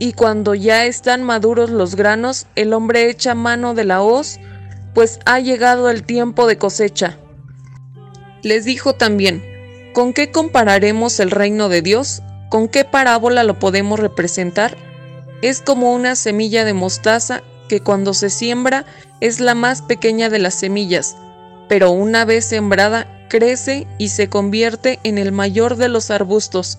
y cuando ya están maduros los granos, el hombre echa mano de la hoz, pues ha llegado el tiempo de cosecha. Les dijo también, ¿con qué compararemos el reino de Dios? ¿Con qué parábola lo podemos representar? Es como una semilla de mostaza que cuando se siembra es la más pequeña de las semillas, pero una vez sembrada crece y se convierte en el mayor de los arbustos,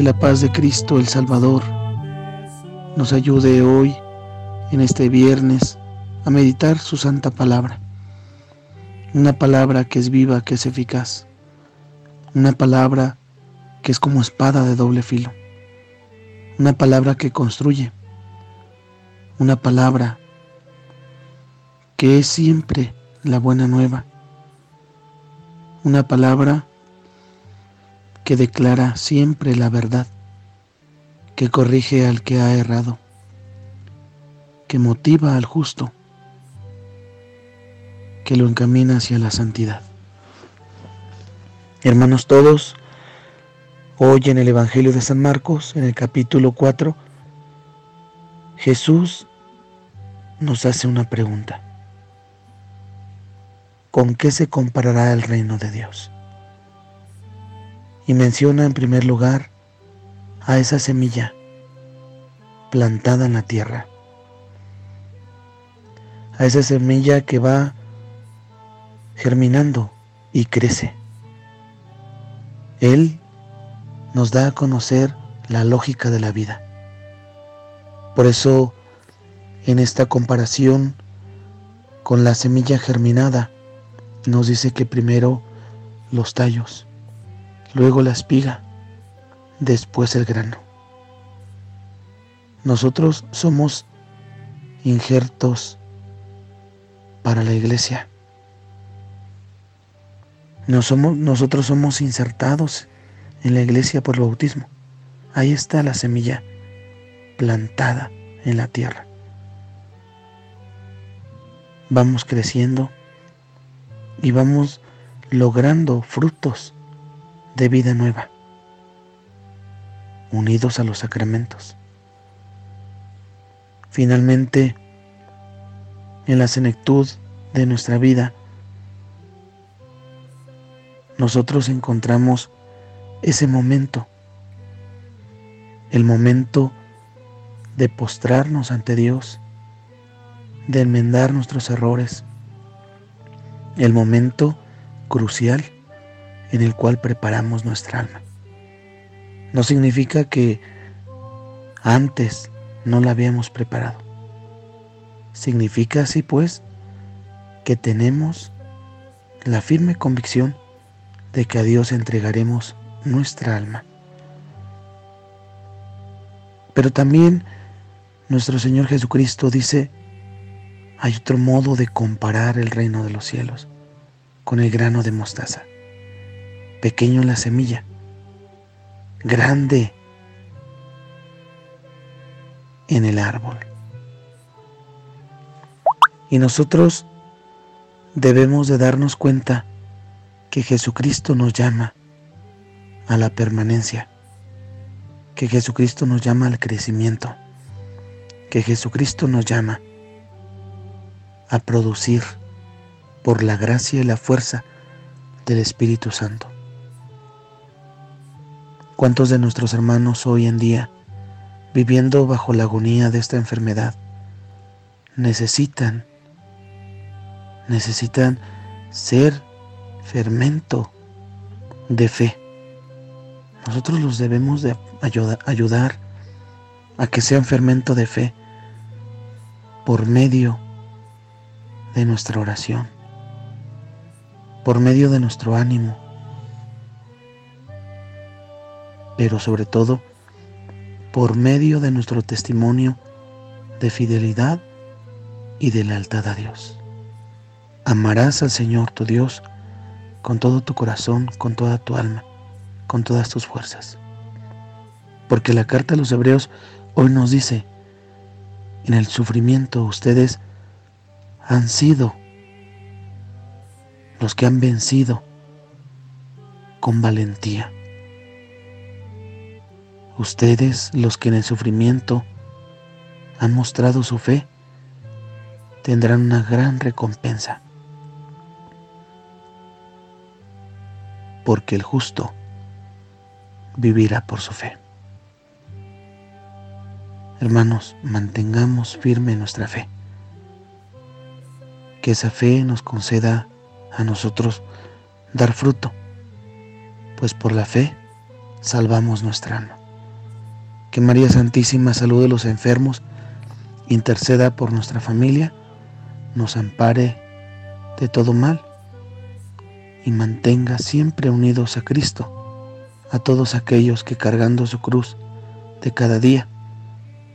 Que la paz de Cristo el Salvador nos ayude hoy, en este viernes, a meditar su santa palabra. Una palabra que es viva, que es eficaz. Una palabra que es como espada de doble filo. Una palabra que construye. Una palabra que es siempre la buena nueva. Una palabra que declara siempre la verdad, que corrige al que ha errado, que motiva al justo, que lo encamina hacia la santidad. Hermanos todos, hoy en el Evangelio de San Marcos, en el capítulo 4, Jesús nos hace una pregunta. ¿Con qué se comparará el reino de Dios? Y menciona en primer lugar a esa semilla plantada en la tierra, a esa semilla que va germinando y crece. Él nos da a conocer la lógica de la vida. Por eso, en esta comparación con la semilla germinada, nos dice que primero los tallos, luego la espiga, después el grano. Nosotros somos injertos para la iglesia. somos, nosotros somos insertados en la iglesia por el bautismo. Ahí está la semilla plantada en la tierra. Vamos creciendo y vamos logrando frutos de vida nueva, unidos a los sacramentos. Finalmente, en la senectud de nuestra vida, nosotros encontramos ese momento, el momento de postrarnos ante Dios, de enmendar nuestros errores, el momento crucial en el cual preparamos nuestra alma. No significa que antes no la habíamos preparado. Significa así pues que tenemos la firme convicción de que a Dios entregaremos nuestra alma. Pero también nuestro Señor Jesucristo dice, hay otro modo de comparar el reino de los cielos con el grano de mostaza pequeño la semilla, grande en el árbol. Y nosotros debemos de darnos cuenta que Jesucristo nos llama a la permanencia, que Jesucristo nos llama al crecimiento, que Jesucristo nos llama a producir por la gracia y la fuerza del Espíritu Santo. ¿Cuántos de nuestros hermanos hoy en día, viviendo bajo la agonía de esta enfermedad, necesitan, necesitan ser fermento de fe? Nosotros los debemos de ayudar a que sean fermento de fe por medio de nuestra oración, por medio de nuestro ánimo, pero sobre todo por medio de nuestro testimonio de fidelidad y de lealtad a Dios. Amarás al Señor tu Dios con todo tu corazón, con toda tu alma, con todas tus fuerzas. Porque la carta a los hebreos hoy nos dice, en el sufrimiento ustedes han sido los que han vencido con valentía. Ustedes, los que en el sufrimiento han mostrado su fe, tendrán una gran recompensa. Porque el justo vivirá por su fe. Hermanos, mantengamos firme nuestra fe. Que esa fe nos conceda a nosotros dar fruto, pues por la fe salvamos nuestra alma. Que María Santísima salude a los enfermos, interceda por nuestra familia, nos ampare de todo mal y mantenga siempre unidos a Cristo a todos aquellos que cargando su cruz de cada día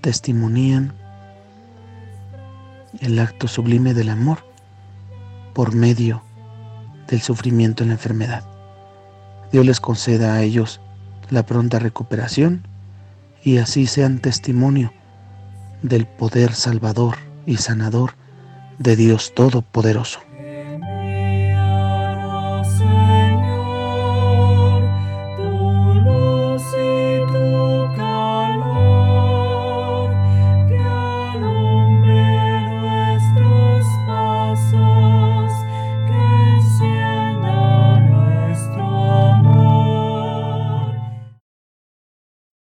testimonían el acto sublime del amor por medio del sufrimiento en la enfermedad. Dios les conceda a ellos la pronta recuperación y así sean testimonio del poder salvador y sanador de Dios Todopoderoso.